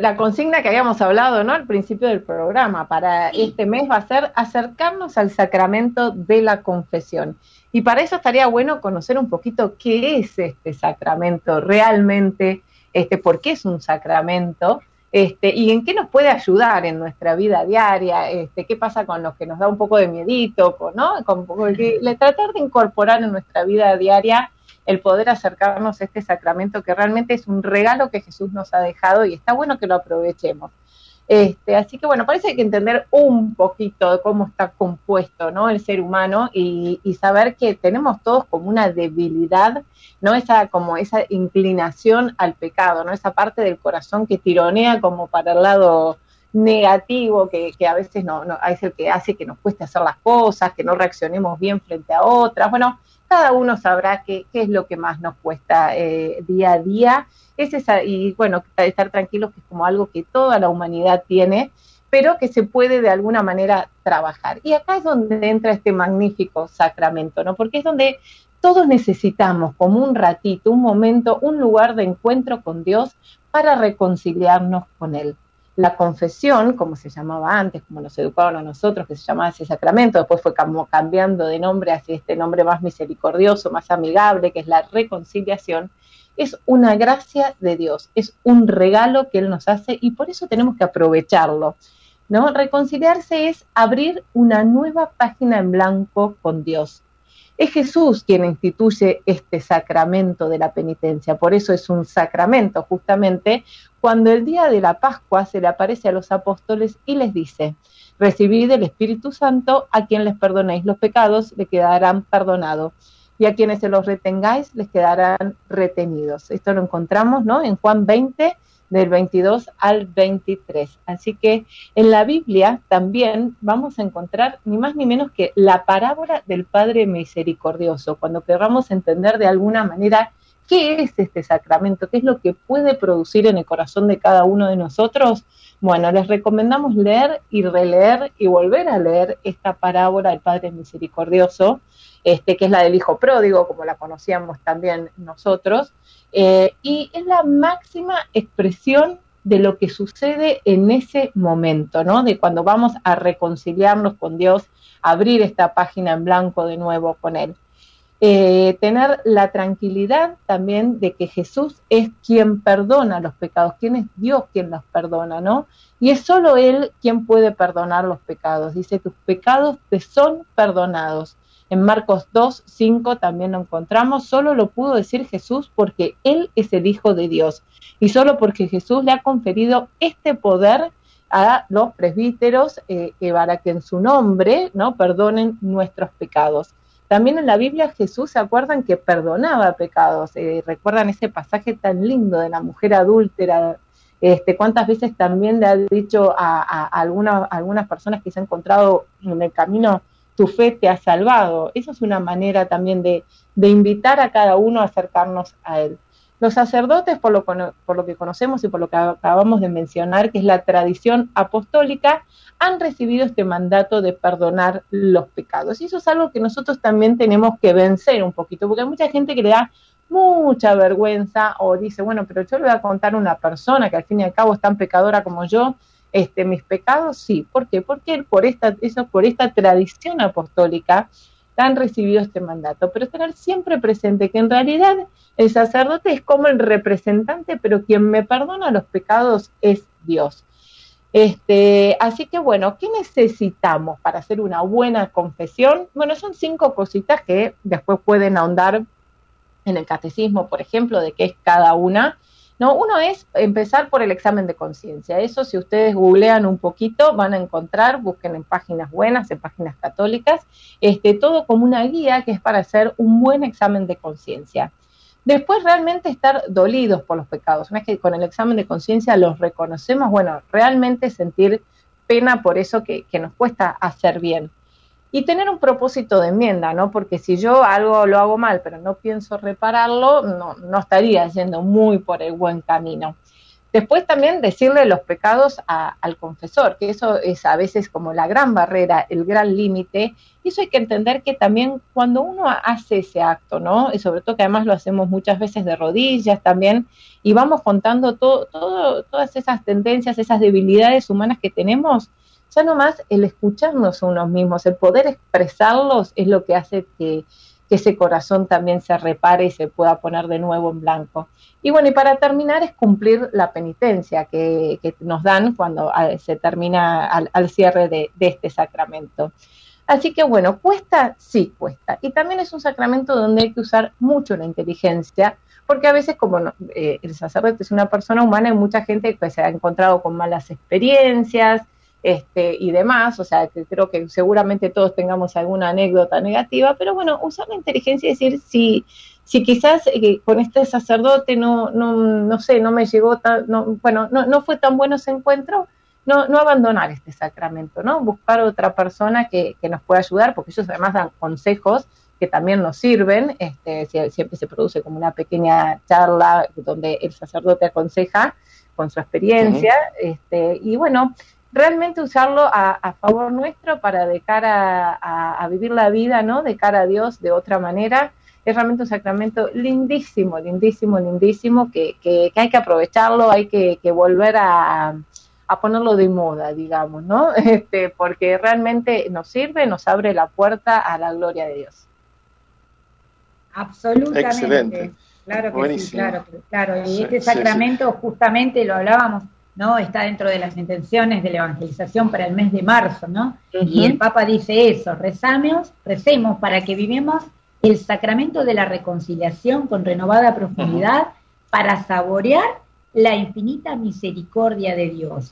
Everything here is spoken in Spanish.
la consigna que habíamos hablado, ¿no? Al principio del programa para este mes va a ser acercarnos al sacramento de la confesión. Y para eso estaría bueno conocer un poquito qué es este sacramento realmente, este, por qué es un sacramento, este, y en qué nos puede ayudar en nuestra vida diaria, este, qué pasa con los que nos da un poco de miedito, ¿no? Con, tratar de incorporar en nuestra vida diaria el poder acercarnos a este sacramento que realmente es un regalo que Jesús nos ha dejado y está bueno que lo aprovechemos. Este, así que bueno, parece que hay que entender un poquito de cómo está compuesto ¿no? el ser humano y, saber que tenemos todos como una debilidad, ¿no? Esa, como esa inclinación al pecado, ¿no? Esa parte del corazón que tironea como para el lado negativo, que, a veces no, no, es el que hace que nos cueste hacer las cosas, que no reaccionemos bien frente a otras. Bueno, cada uno sabrá qué, es lo que más nos cuesta eh, día a día. Es y bueno, estar tranquilos que es como algo que toda la humanidad tiene, pero que se puede de alguna manera trabajar. Y acá es donde entra este magnífico sacramento, ¿no? Porque es donde todos necesitamos como un ratito, un momento, un lugar de encuentro con Dios para reconciliarnos con Él la confesión, como se llamaba antes, como nos educaban a nosotros, que se llamaba ese sacramento, después fue como cambiando de nombre hacia este nombre más misericordioso, más amigable, que es la reconciliación, es una gracia de Dios, es un regalo que Él nos hace y por eso tenemos que aprovecharlo. ¿no? Reconciliarse es abrir una nueva página en blanco con Dios. Es Jesús quien instituye este sacramento de la penitencia, por eso es un sacramento, justamente cuando el día de la Pascua se le aparece a los apóstoles y les dice, recibid el Espíritu Santo, a quien les perdonéis los pecados, le quedarán perdonados, y a quienes se los retengáis, les quedarán retenidos. Esto lo encontramos ¿no? en Juan 20, del 22 al 23. Así que en la Biblia también vamos a encontrar ni más ni menos que la parábola del Padre Misericordioso, cuando queramos entender de alguna manera ¿Qué es este sacramento? ¿Qué es lo que puede producir en el corazón de cada uno de nosotros? Bueno, les recomendamos leer y releer y volver a leer esta parábola del Padre Misericordioso, este, que es la del Hijo Pródigo, como la conocíamos también nosotros, eh, y es la máxima expresión de lo que sucede en ese momento, ¿no? De cuando vamos a reconciliarnos con Dios, abrir esta página en blanco de nuevo con Él. Eh, tener la tranquilidad también de que Jesús es quien perdona los pecados, quien es Dios quien los perdona, ¿no? Y es solo Él quien puede perdonar los pecados. Dice, tus pecados te son perdonados. En Marcos 2, 5 también lo encontramos, solo lo pudo decir Jesús porque Él es el Hijo de Dios y solo porque Jesús le ha conferido este poder a los presbíteros eh, para que en su nombre no perdonen nuestros pecados. También en la Biblia Jesús, ¿se acuerdan que perdonaba pecados? Eh, ¿Recuerdan ese pasaje tan lindo de la mujer adúltera? Este, ¿Cuántas veces también le ha dicho a, algunas, algunas personas que se han encontrado en el camino, tu fe te ha salvado? Eso es una manera también de, de invitar a cada uno a acercarnos a Él. Los sacerdotes, por lo, por lo que conocemos y por lo que acabamos de mencionar, que es la tradición apostólica, han recibido este mandato de perdonar los pecados. Y eso es algo que nosotros también tenemos que vencer un poquito, porque hay mucha gente que le da mucha vergüenza o dice, bueno, pero yo le voy a contar a una persona que al fin y al cabo es tan pecadora como yo, este, mis pecados, sí. ¿Por qué? Porque por esta, eso, por esta tradición apostólica han recibido este mandato, pero tener siempre presente que en realidad el sacerdote es como el representante, pero quien me perdona los pecados es Dios. Este, así que bueno, ¿qué necesitamos para hacer una buena confesión? Bueno, son cinco cositas que después pueden ahondar en el catecismo, por ejemplo, de qué es cada una. No, uno es empezar por el examen de conciencia. Eso, si ustedes googlean un poquito, van a encontrar, busquen en páginas buenas, en páginas católicas, este, todo como una guía que es para hacer un buen examen de conciencia. Después realmente estar dolidos por los pecados. Una vez que con el examen de conciencia los reconocemos, bueno, realmente sentir pena por eso que nos cuesta hacer bien y tener un propósito de enmienda, ¿no? Porque si yo algo lo hago mal, pero no pienso repararlo, no, no estaría yendo muy por el buen camino. Después también decirle los pecados al confesor, que eso es a veces como la gran barrera, el gran límite. Y eso hay que entender que también cuando uno hace ese acto, ¿no? Y sobre todo que además lo hacemos muchas veces de rodillas también, y vamos contando todo, todo, todas esas tendencias, esas debilidades humanas que tenemos, ya nomás el escucharnos unos mismos, el poder expresarlos es lo que hace que, que ese corazón también se repare y se pueda poner de nuevo en blanco. Y bueno, y para terminar es cumplir la penitencia que, nos dan cuando ah, se termina al, cierre de, este sacramento. Así que bueno, cuesta, sí cuesta. Y también es un sacramento donde hay que usar mucho la inteligencia, porque a veces como eh, el sacerdote es una persona humana, hay mucha gente que se ha encontrado con malas experiencias, este, y demás, o sea, que creo que seguramente todos tengamos alguna anécdota negativa, pero bueno, usar la inteligencia y decir si, si quizás eh, con este sacerdote no, no, no sé, no me llegó tan, no, bueno, no, no fue tan bueno ese encuentro, no, no abandonar este sacramento, ¿no? Buscar otra persona que, que nos pueda ayudar, porque ellos además dan consejos que también nos sirven, este, siempre se produce como una pequeña charla donde el sacerdote aconseja con su experiencia, este, y bueno, realmente usarlo a, favor nuestro para de cara a, vivir la vida, ¿no? De cara a Dios de otra manera. Es realmente un sacramento lindísimo, lindísimo, lindísimo, que, que, hay que aprovecharlo, hay que, volver a, a, ponerlo de moda, digamos, ¿no? Este, porque realmente nos sirve, nos abre la puerta a la gloria de Dios. Absolutamente. Excelente. Claro que sí, claro, claro. Y este sacramento, justamente lo hablábamos ¿no? Está dentro de las intenciones de la evangelización para el mes de marzo, ¿no? Y el Papa dice eso, rezamos, recemos para que vivamos el sacramento de la reconciliación con renovada profundidad para saborear la infinita misericordia de Dios.